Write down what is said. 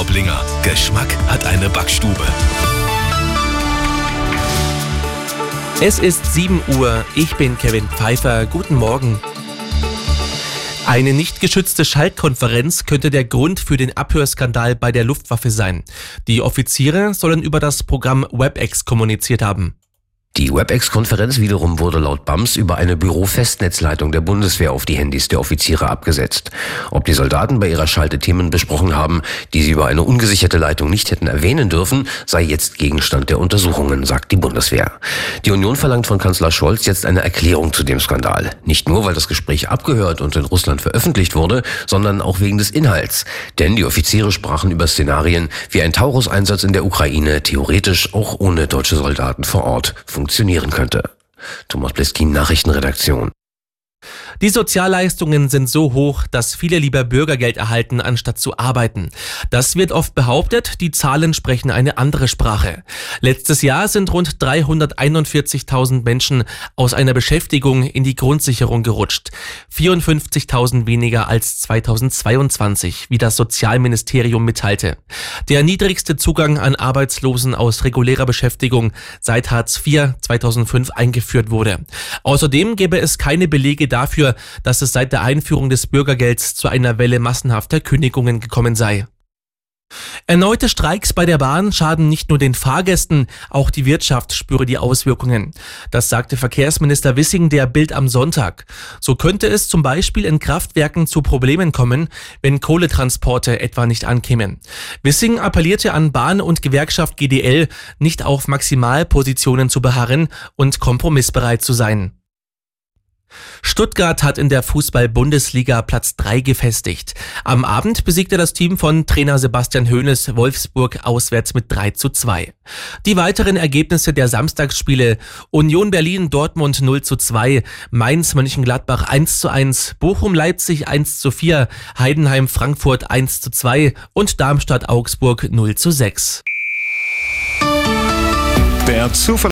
Traublinger. Geschmack hat eine Backstube. Es ist 7 Uhr. Ich bin Kevin Pfeiffer. Guten Morgen. Eine nicht geschützte Schaltkonferenz könnte der Grund für den Abhörskandal bei der Luftwaffe sein. Die Offiziere sollen über das Programm WebEx kommuniziert haben. Die WebEx-Konferenz wiederum wurde laut BAMS über eine Büro-Festnetzleitung der Bundeswehr auf die Handys der Offiziere abgesetzt. Ob die Soldaten bei ihrer Schalte Themen besprochen haben, die sie über eine ungesicherte Leitung nicht hätten erwähnen dürfen, sei jetzt Gegenstand der Untersuchungen, sagt die Bundeswehr. Die Union verlangt von Kanzler Scholz jetzt eine Erklärung zu dem Skandal. Nicht nur, weil das Gespräch abgehört und in Russland veröffentlicht wurde, sondern auch wegen des Inhalts. Denn die Offiziere sprachen über Szenarien, wie ein Taurus-Einsatz in der Ukraine theoretisch auch ohne deutsche Soldaten vor Ort funktionieren könnte. Thomas Bliskin, Nachrichtenredaktion. Die Sozialleistungen sind so hoch, dass viele lieber Bürgergeld erhalten, anstatt zu arbeiten. Das wird oft behauptet, die Zahlen sprechen eine andere Sprache. Letztes Jahr sind rund 341.000 Menschen aus einer Beschäftigung in die Grundsicherung gerutscht. 54.000 weniger als 2022, wie das Sozialministerium mitteilte. Der niedrigste Zugang an Arbeitslosen aus regulärer Beschäftigung seit Hartz IV 2005 eingeführt wurde. Außerdem gäbe es keine Belege dass es seit der Einführung des Bürgergelds zu einer Welle massenhafter Kündigungen gekommen sei. Erneute Streiks bei der Bahn schaden nicht nur den Fahrgästen, auch die Wirtschaft spüre die Auswirkungen. Das sagte Verkehrsminister Wissing der Bild am Sonntag. So könnte es zum Beispiel in Kraftwerken zu Problemen kommen, wenn Kohletransporte etwa nicht ankämen. Wissing appellierte an Bahn und Gewerkschaft GDL, nicht auf Maximalpositionen zu beharren und kompromissbereit zu sein. Stuttgart hat in der Fußball-Bundesliga Platz 3 gefestigt. Am Abend besiegte das Team von Trainer Sebastian Hoeneß Wolfsburg auswärts mit 3 zu 2. Die weiteren Ergebnisse der Samstagsspiele Union Berlin Dortmund 0 zu 2, Mainz Mönchengladbach 1 zu 1, Bochum Leipzig 1 zu 4, Heidenheim Frankfurt 1 zu 2 und Darmstadt Augsburg 0 zu 6. Der Zufall